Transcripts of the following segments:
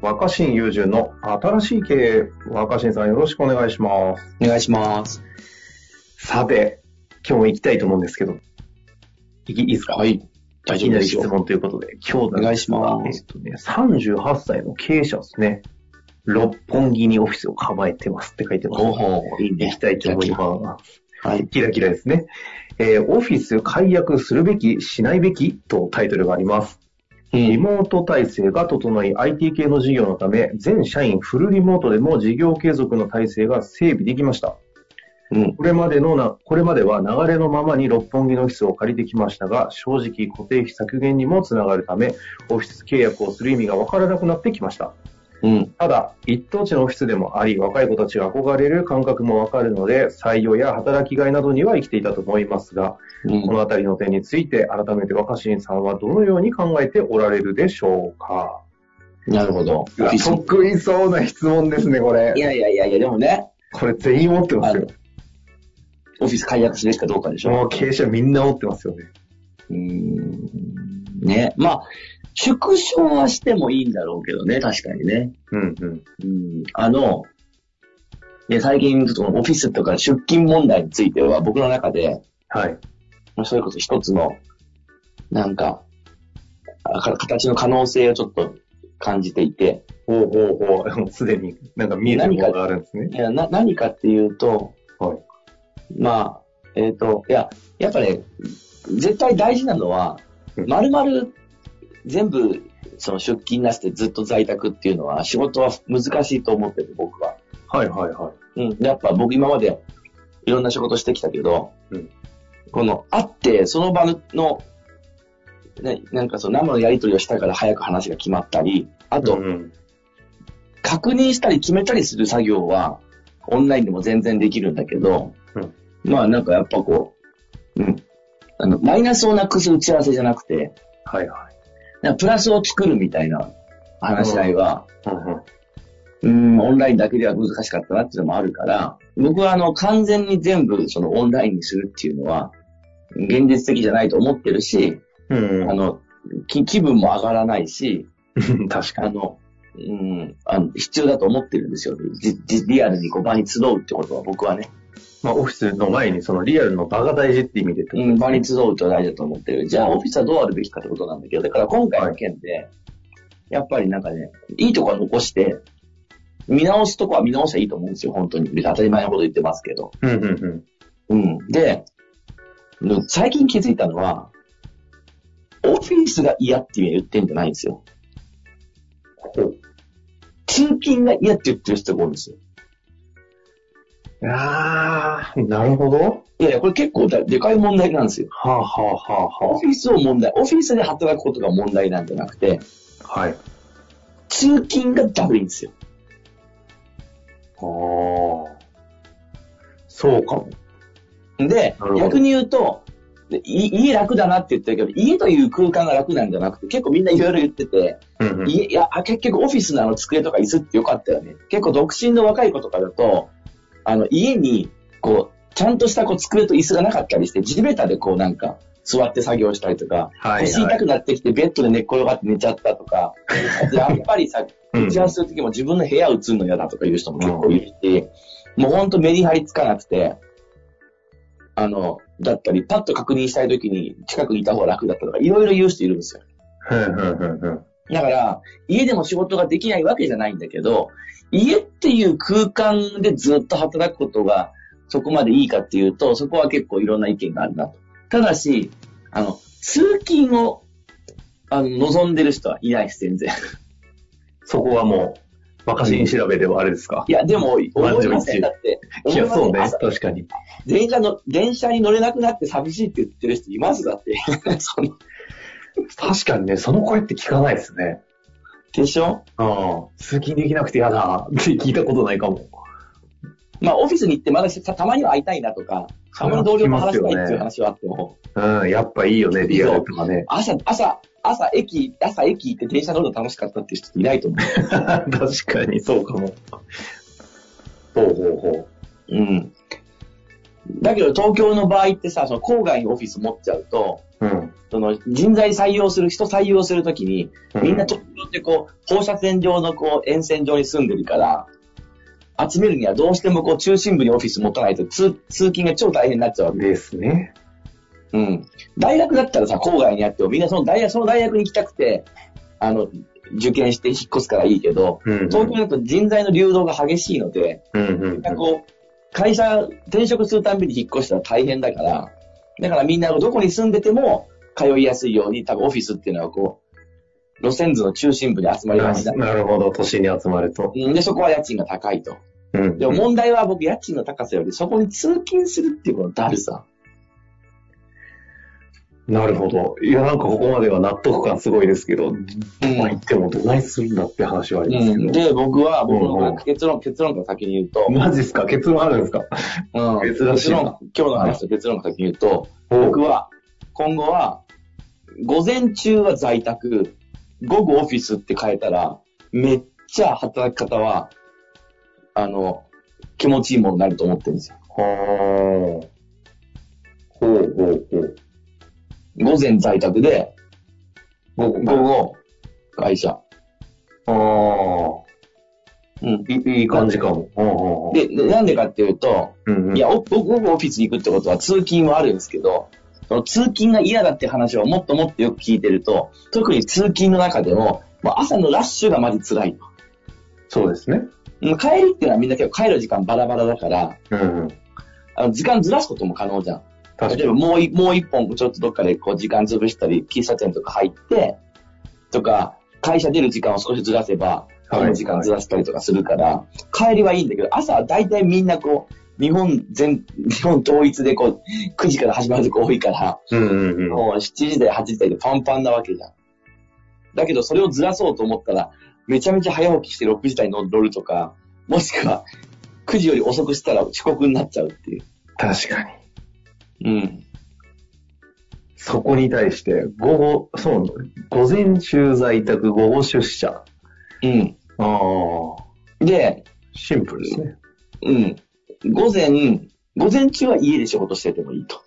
若新友人の新しい経営、若新さんよろしくお願いします。お願いします。さて、今日も行きたいと思うんですけど、いきいいですか？はい。大丈夫ですよ。問ということで、今日お願いしますえっとね、38歳の経営者ですね。六本木にオフィスを構えてますって書いてます。いい行ねき。たいと思います。はい。キラキラですね。えーオフィス解約するべき、しないべきとタイトルがあります。リモート体制が整い、IT 系の事業のため、全社員フルリモートでも事業継続の体制が整備できました。うん。これまでのな、これまでは流れのままに六本木のオフィスを借りてきましたが、正直固定費削減にもつながるため、オフィス契約をする意味がわからなくなってきました。うん。ただ、一等地のオフィスでもあり、若い子たちが憧れる感覚もわかるので、採用や働きがいなどには生きていたと思いますが、うんこのあたりの点について、改めて若新さんはどのように考えておられるでしょうかなるほど。得意そうな質問ですね、これい。やいやいやいや、でもね、これ全員持ってますよ。オフィス解約すべきかどうかでしょ。もう経営者みんな持ってますよね。うーん。ね。まあ、縮小はしてもいいんだろうけどね、確かにね。うんうん。うん。あの、ね、最近、そのオフィスとか出勤問題については、僕の中で、はい。それこそ一つの、なんか、形の可能性をちょっと感じていて、ほうほうほう。すでになんか見えてるものがあるんですねい。やな何かっていうと、はい。まあ、えっ、と、いや、やっぱね、絶対大事なのは、うんまるまる全部、その出勤なしでずっと在宅っていうのは、仕事は難しいと思ってる、僕は。はいはいはい。うん。やっぱ僕今までいろんな仕事してきたけど、うんこの、会って、その場の、ね、なんかその生のやり取りをしたから早く話が決まったり、あと、うん確認したり決めたりする作業は、オンラインでも全然できるんだけど、うんまあなんかやっぱこう、うん。あの、マイナスをなくす打ち合わせじゃなくて、はいはい。なんかプラスを作るみたいな話し合いは、うんオンラインだけでは難しかったなっていうのもあるから、僕はあの、完全に全部そのオンラインにするっていうのは、現実的じゃないと思ってるし、うんあの、き気分も上がらないし、うん。確かに。あの、うん、あの必要だと思ってるんですよ。リアルにこう場に集うってことは僕はね。まあオフィスの前にそのリアルの場が大事って意味でうん、場に集うと大事だと思ってる。じゃあ、オフィスはどうあるべきかってことなんだけど、だから今回の件で、やっぱりなんかね、いいとこは残して、見直すとこは見直したらいいと思うんですよ、本当に。当たり前のこと言ってますけど。ね。うんうんうん。うん。で、うん最近気づいたのは、オフィスが嫌って言ってんじゃないんですよ。通勤が嫌って言ってる人が多いんですよ。あー、なるほど。いやいや、これ結構だでかい問題なんですよ。はあはあはあはオフィスを問題、オフィスで働くことが問題なんじゃなくて、あ。はい。通勤がダブいんですよ。ああ。そうかも。で逆に言うと、家楽だなって言ってるけど、家という空間が楽なんじゃなくて、結構みんないろいろ言ってて、うんうん。家いや、あ結局オフィスのあの机とか椅子ってよかったよね。結構独身の若い子とかだと、あの、家に、こう、ちゃんとしたこう机と椅子がなかったりして、地べたでこうなんか、座って作業したりとか、はい腰痛くなってきてベッドで寝っ転がって寝ちゃったとか、でやっぱりさ、うん。打ち合わせするときも自分の部屋映るの嫌だとかいう人も結構いるし、もうほんとメリハリつかなくて、あの、だったり、パッと確認したいときに近くにいた方が楽だったとか、いろいろ言う人いるんですよ。うんうんうんうん。だから、家でも仕事ができないわけじゃないんだけど、家っていう空間でずっと働くことがそこまでいいかっていうと、そこは結構いろんな意見があるなと。ただし、あの、通勤を、あの、望んでる人はいないです、全然。そこはもう、若新調べではあれですか？いや、でも、思いません。だって、いや、そうね。朝確かに。電車の、電車に乗れなくなって寂しいって言ってる人いますだって。そ の確かにね、その声って聞かないですね。でしょ？ああ、通勤できなくて嫌だって聞いたことないかも。まあ、オフィスに行ってまださたまには会いたいなとか、たまに同僚と話したいっていう話はあっても、うん、やっぱいいよね、リアルとかね。朝、朝、朝駅、朝駅行って電車乗るの楽しかったっていう人いないと思 確かにそうかも。ほうほうほう。うん。だけど東京の場合ってさ、その郊外にオフィス持っちゃうと、う。うん。その人材採用する、人採用するときに、みんな東京ってこう、放射線状のこう、沿線上に住んでるから、集めるにはどうしてもこう、中心部にオフィス持たないと通、通勤が超大変になっちゃうわけ。ですね。うん。大学だったらさ、郊外にあっても、みんなその大学、その大学に行きたくて、あの、受験して引っ越すからいいけど、うん。東京だと人材の流動が激しいので、うんうんなんかこう、会社、転職するたんびに引っ越したら大変だから、だからみんなどこに住んでても通いやすいように、多分オフィスっていうのはこう、路線図の中心部に集まりがちだ。なるほど、都心に集まると。うんで、そこは家賃が高いと。うん。でも問題は僕、家賃の高さよりそこに通勤するっていうこのだるさ。なるほど。いや、なんかここまでは納得感すごいですけど、うんまあ言ってもどないするんだって話はありますけど。で、僕は、僕うんうんの結論、結論から先に言うと、マジっすか？結論あるんですか？うん、珍しいな結論、今日の話と結論から先に言うと、僕僕は、今後は、午前中は在宅、午後オフィスって変えたら、めっちゃ働き方は、あの、気持ちいいものになると思ってるんですよ。はあ。ほうほうほう。午前在宅で、午後午後、会社。ああ。うん。いいい感じかも。うんうんで、でなんでかっていうと、うんうん、いや、お午後オフィスに行くってことは通勤はあるんですけど、その通勤が嫌だって話をもっともっとよく聞いてると、特に通勤の中でも、もう朝のラッシュがまず辛いと。そうですね。うん帰りっていうのはみんな結構帰る時間バラバラだから、うんうん。あの時間ずらすことも可能じゃん。例えばもういもう一本ちょっとどっかでこう時間潰したり、喫茶店とか入って、とか、会社出る時間を少しずらせば、はいこの時間ずらしたりとかするから、帰りはいいんだけど、朝は大体みんなこう、日本全、日本統一でこう、9時から始まるとこ多いから、うんうんうん。もう7時台、8時台でパンパンなわけじゃん。だけどそれをずらそうと思ったら、めちゃめちゃ早起きして6時台に乗るとか、もしくは9時より遅くしたら遅刻になっちゃうっていう。確かに。うん。そこに対して、午後、そう、午前中在宅、午後出社。うん。ああ。で、シンプルですね。うん。午前、午前中は家で仕事しててもいいと。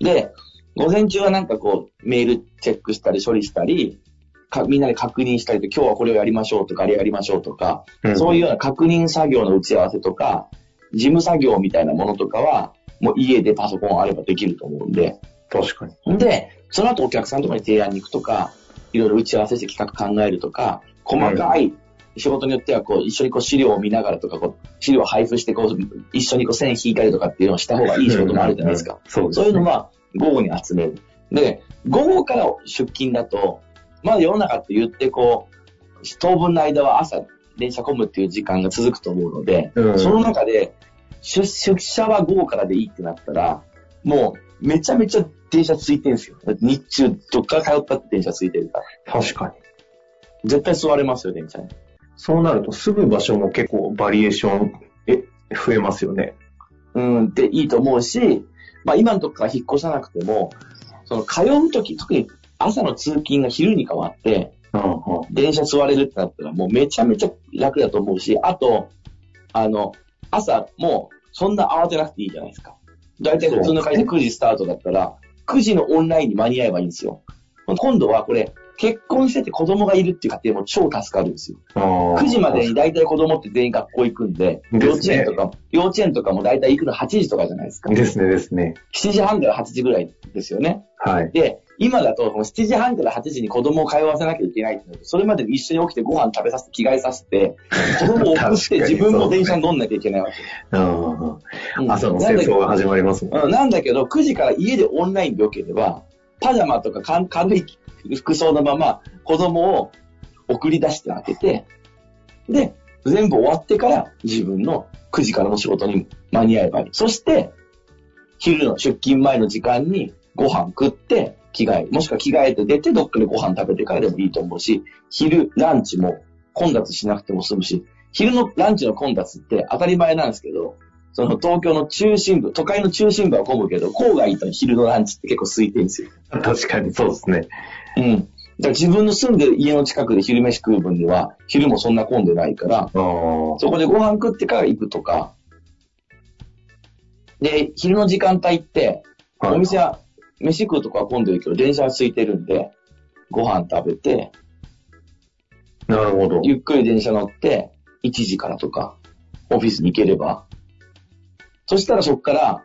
で、午前中はなんかこう、メールチェックしたり処理したり、かみんなで確認したりと、今日はこれをやりましょうとか、あれやりましょうとか、そういうような確認作業の打ち合わせとか、事務作業みたいなものとかは、もう家でパソコンあればできると思うんで、確かに。で、その後お客さんとかに提案に行くとか、いろいろ打ち合わせして企画考えるとか、細かい仕事によってはこう一緒にこう資料を見ながらとか、こう資料を配布してこう一緒にこう線引いたりとかっていうのをした方がいい仕事もあるじゃないですか。そうです、そういうのは午後に集める。で、午後から出勤だと、まだ世の中って言ってこう、当分の間は朝電車混むっていう時間が続くと思うので、うんその中で出出社は午後からでいいってなったら、もうめちゃめちゃ電車ついてるんですよ。日中どっから通ったって電車ついてるから。確かに。絶対座れますよ、電車に。そうなると、住む場所も結構バリエーション、え、増えますよね。うん、っていいと思うし、まあ今のとこから引っ越さなくても、その通うとき、特に朝の通勤が昼に変わって、うんうん。電車座れるってなったらもうめちゃめちゃ楽だと思うし、あと、あの、朝もうそんな慌てなくていいじゃないですか。だいたい普通の会社9時スタートだったら、9時のオンラインに間に合えばいいんですよ。今度はこれ、結婚してて子供がいるっていう家庭も超助かるんですよ。9 9時までに大体子供って全員学校行くんで、幼稚園とか、幼稚園とかも大体行くの8時とかじゃないですか。ですね、ですね。7時半から8時ぐらいですよね。はい。で、今だと、この7時半から8時に子供を通わせなきゃいけないってそれまでに一緒に起きてご飯食べさせて着替えさせて、子供を送確かってに自分も電車に乗んなきゃいけないわけ。うん朝の戦争が始まりますもんなんだけど、9時から家でオンラインでよければ、パジャマとかか軽い服装のまま子供を送り出してあげて、で、全部終わってから自分の9時からの仕事に間に合えばいい。そして、昼の出勤前の時間にご飯食って、着替え、もしくは着替えて出てどっかでご飯食べてからでもいいと思うし、昼、ランチも混雑しなくても済むし、昼のランチの混雑って当たり前なんですけど、その東京の中心部、都会の中心部は混むけど、郊外と昼のランチって結構空いてるんですよ。確かにそうですね。うん。だから自分の住んでる家の近くで昼飯食う分では、昼もそんな混んでないから。そこでご飯食ってから行くとか、で、昼の時間帯って、はいお店は、飯食うとかは混んでるけど、電車は空いてるんで、ご飯食べて、なるほど。ゆっくり電車乗って、1時からとか、オフィスに行ければ、そしたらそこから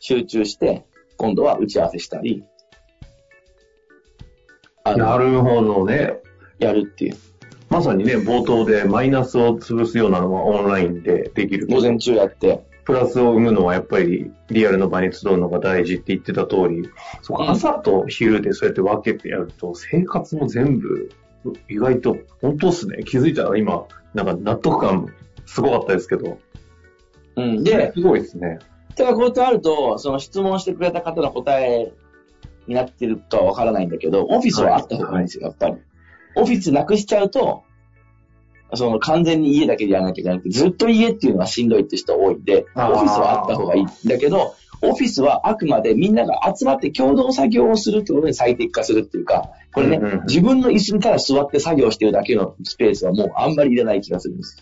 集中して、今度は打ち合わせしたり、なるほどね。やるっていう。まさにね、冒頭でマイナスを潰すようなのはオンラインでできる。午前中やって、プラスを生むのはやっぱりリアルの場に集うのが大事って言ってた通り、そうかうん朝と昼でそうやって分けてやると、生活も全部、意外と、本当っすね。気づいたら今、なんか納得感すごかったですけど。うん。で、すごいですね。ただこうやってあると、その質問してくれた方の答えになってるとはわからないんだけど、オフィスはあった方がいいんですよ、やっぱり。オフィスなくしちゃうと、その完全に家だけでやらなきゃいけなくて、ずっと家っていうのはしんどいって人多いんで、オフィスはあった方がいい。だけど、オフィスはあくまでみんなが集まって共同作業をするってことに最適化するっていうか、これね、うんうん自分の椅子にただ座って作業してるだけのスペースはもうあんまりいらない気がするんです。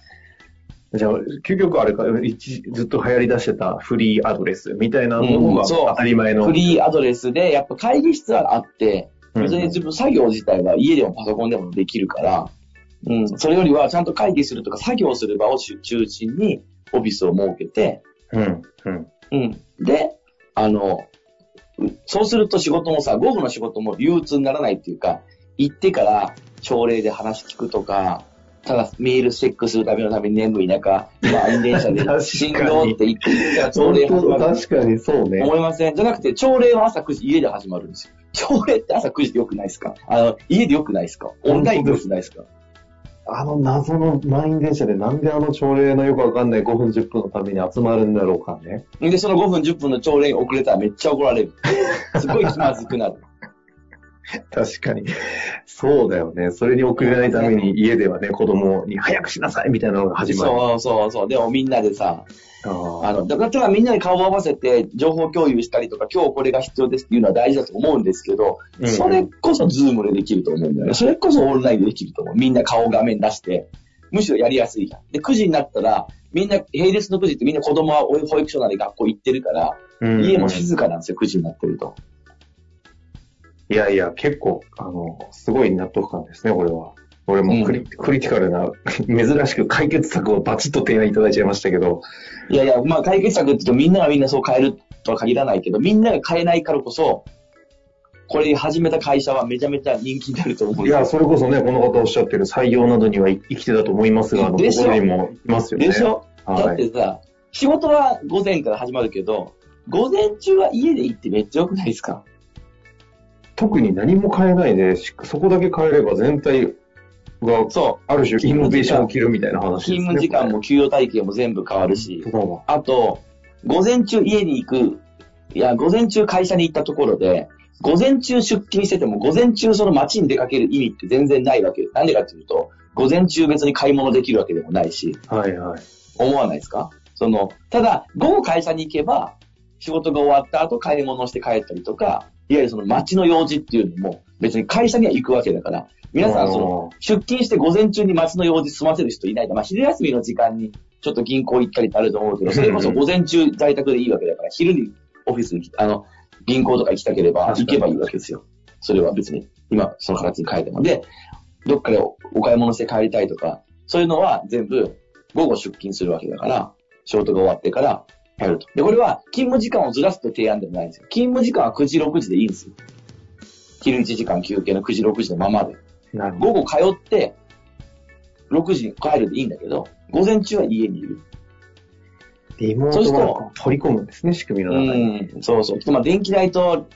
じゃあ、究極あれか、一ずっと流行り出してたフリーアドレスみたいなものが当たり前の。フリーアドレスで、やっぱ会議室はあって、うん別に自分作業自体は家でもパソコンでもできるから、うん、それよりはちゃんと会議するとか作業する場を中心にオフィスを設けて、うん、うん。うん。で、あの、うそうすると仕事もさ、午後の仕事も憂鬱にならないっていうか、行ってから朝礼で話聞くとか、ただメールチェックするためのために眠い中、今、満員電車で 振動って言って朝礼始まる。確かにそうね。思いませんじゃなくて、朝礼は朝9時、家で始まるんですよ。朝礼って朝9時でよくないですか？あの、家でよくないですか？オンラインでよくないですか？あの謎の満員電車でなんであの朝礼のよくわかんない5分10分のために集まるんだろうかね。で、その5分、10分の朝礼に遅れたらめっちゃ怒られる。すごい気まずくなる。確かに。そうだよね。それに遅れないために家ではね、子供に早くしなさいみたいなのが始まる。そうそうそう。でもみんなでさ、あーあの、だからみんなで顔を合わせて情報共有したりとか、今日これが必要ですっていうのは大事だと思うんですけど、うんそれこそズームでできると思うんだよね。それこそオンラインでできると思う。みんな顔画面出して、むしろやりやすいじゃん。で、9時になったら、みんな、並列の9時ってみんな子供は保育所なり学校行ってるから、うん家も静かなんですよ、9時になってると。いやいや、結構、あの、すごい納得感ですね、これは。俺もクリ,、クリティカルな、珍しく解決策をバチッと提案いただいちゃいましたけど、いやいや、まあ解決策って言うとみんながみんなそう変えるとは限らないけど、みんなが変えないからこそ、これ始めた会社はめちゃめちゃ人気になると思ういや、それこそね、この方おっしゃってる採用などには生きてたと思いますが、あの、ころにもいますよね。でしょ、だはい。ってさ、仕事は午前から始まるけど、午前中は家で行ってめっちゃ良くないですか？特に何も変えないで、しそこだけ変えれば全体が、そある種イノベーションを起きるみたいなう。話ですね。勤務時間も給与体系も全部変わるし。あと、午前中家に行く、いや、午前中会社に行ったところで、午前中出勤してても、午前中その街に出かける意味って全然ないわけ。なんでかっていうと、午前中別に買い物できるわけでもないし、はいはい。思わないですか？その、ただ、午後会社に行けば、仕事が終わった後買い物をして帰ったりとか、いわゆるその街の用事っていうのも、別に会社には行くわけだから、皆さんその、出勤して午前中に街の用事済ませる人いないと、まあ昼休みの時間にちょっと銀行行ったりってあると思うけど、それこそ午前中在宅でいいわけだから、昼にオフィスに来あの、銀行とか行きたければ行けばいいわけですよ。それは別に、今その形に変えても。で、どっかでおお買い物して帰りたいとか、そういうのは全部午後出勤するわけだから、仕事が終わってからやると。で、これは勤務時間をずらすって提案でもないんですよ。勤務時間は9時、6時でいいんですよ。昼1時間休憩の9時、6時のままで。なるほど。午後通って、6時に帰るでいいんだけど、午前中は家にいる。リモートを取り込むんですね、仕組みの中に。うん、そうそう。まあ、電気代と、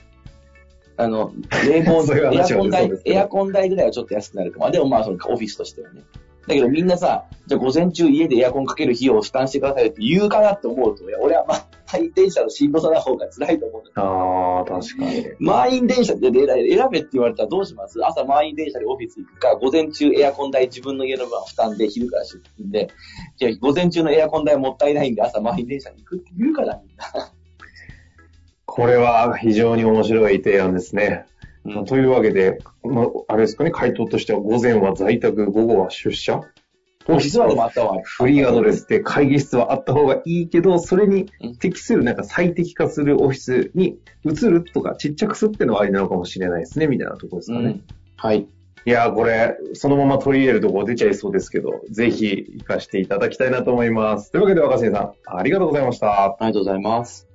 あの、冷房、そういうエア話はコン代そうです、けどエアコン代ぐらいはちょっと安くなるかも。でもまあ、そのオフィスとしてはね。だけどみんなさ、じゃあ午前中家でエアコンかける費用を負担してくださいって言うかなって思うと、いや、俺はまあ、満員電車のしんどさな方が辛いと思うんですああ、確かに。満員電車で選べって言われたらどうします？朝満員電車でオフィス行くか、午前中エアコン代自分の家の分は負担で昼から出勤で、じゃあ午前中のエアコン代もったいないんで朝満員電車に行くって言うからみんな。これは非常に面白い提案ですね。まあというわけで、まあ、あれですかね、回答としては午前は在宅、午後は出社オフィスはでもあった方がいい。フリーアドレスで会議室はあった方がいいけど、それに適する、なんか最適化するオフィスに移るとか、ちっちゃくするっていうのはありなのかもしれないですね、みたいなところですかね。うん。はい。いやー、これ、そのまま取り入れるとこ出ちゃいそうですけど、ぜひ活かしていただきたいなと思います。というわけで、若新さん、ありがとうございました。ありがとうございます。